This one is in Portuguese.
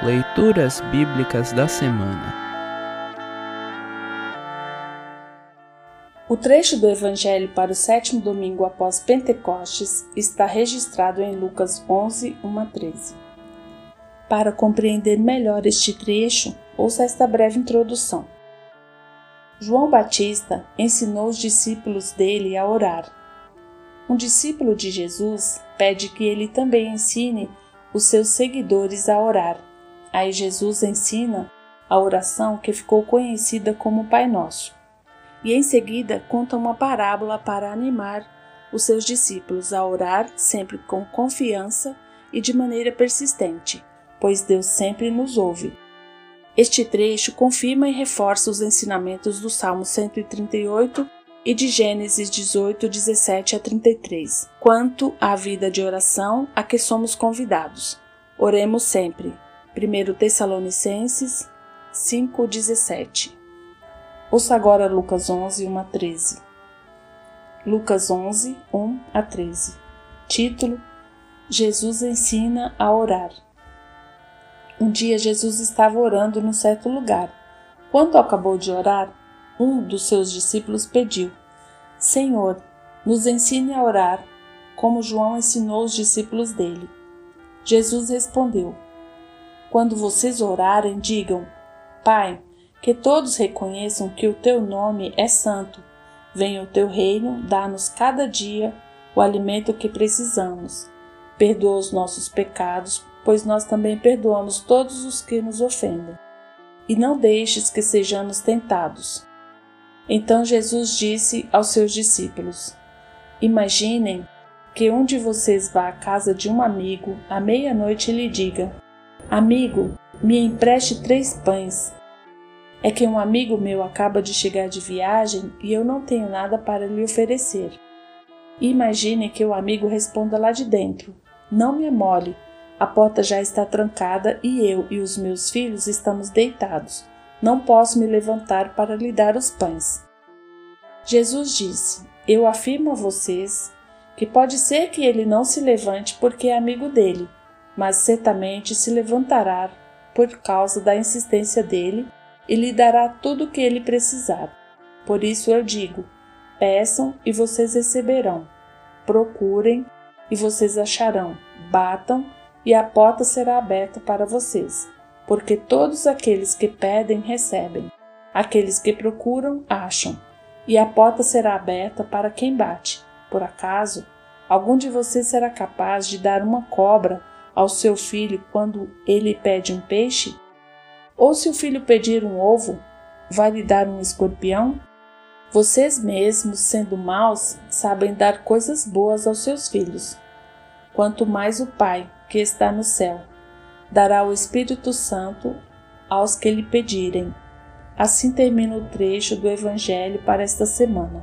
Leituras Bíblicas da Semana O trecho do Evangelho para o sétimo domingo após Pentecostes está registrado em Lucas 11, 1 a 13. Para compreender melhor este trecho, ouça esta breve introdução. João Batista ensinou os discípulos dele a orar. Um discípulo de Jesus pede que ele também ensine os seus seguidores a orar Aí Jesus ensina a oração que ficou conhecida como Pai Nosso. E em seguida conta uma parábola para animar os seus discípulos a orar sempre com confiança e de maneira persistente, pois Deus sempre nos ouve. Este trecho confirma e reforça os ensinamentos do Salmo 138 e de Gênesis 18, 17 a 33, quanto à vida de oração a que somos convidados. Oremos sempre. 1 Tessalonicenses 5,17 Ouça agora Lucas 11, 1 a 13. Lucas 11, 1 a 13. Título: Jesus ensina a orar. Um dia Jesus estava orando num certo lugar. Quando acabou de orar, um dos seus discípulos pediu: Senhor, nos ensine a orar, como João ensinou os discípulos dele. Jesus respondeu: quando vocês orarem, digam: Pai, que todos reconheçam que o teu nome é santo. Venha o teu reino, dá-nos cada dia o alimento que precisamos. Perdoa os nossos pecados, pois nós também perdoamos todos os que nos ofendem. E não deixes que sejamos tentados. Então Jesus disse aos seus discípulos: Imaginem que um de vocês vá à casa de um amigo à meia-noite e lhe diga: Amigo, me empreste três pães. É que um amigo meu acaba de chegar de viagem e eu não tenho nada para lhe oferecer. Imagine que o amigo responda lá de dentro: Não me amole, a porta já está trancada e eu e os meus filhos estamos deitados. Não posso me levantar para lhe dar os pães. Jesus disse: Eu afirmo a vocês que pode ser que ele não se levante porque é amigo dele mas certamente se levantará por causa da insistência dele e lhe dará tudo o que ele precisar. Por isso eu digo: peçam e vocês receberão, procurem e vocês acharão, batam e a porta será aberta para vocês. Porque todos aqueles que pedem recebem, aqueles que procuram acham, e a porta será aberta para quem bate. Por acaso, algum de vocês será capaz de dar uma cobra ao seu filho quando ele pede um peixe? Ou se o filho pedir um ovo, vai lhe dar um escorpião? Vocês mesmos, sendo maus, sabem dar coisas boas aos seus filhos. Quanto mais o Pai, que está no céu, dará o Espírito Santo aos que lhe pedirem. Assim termina o trecho do Evangelho para esta semana.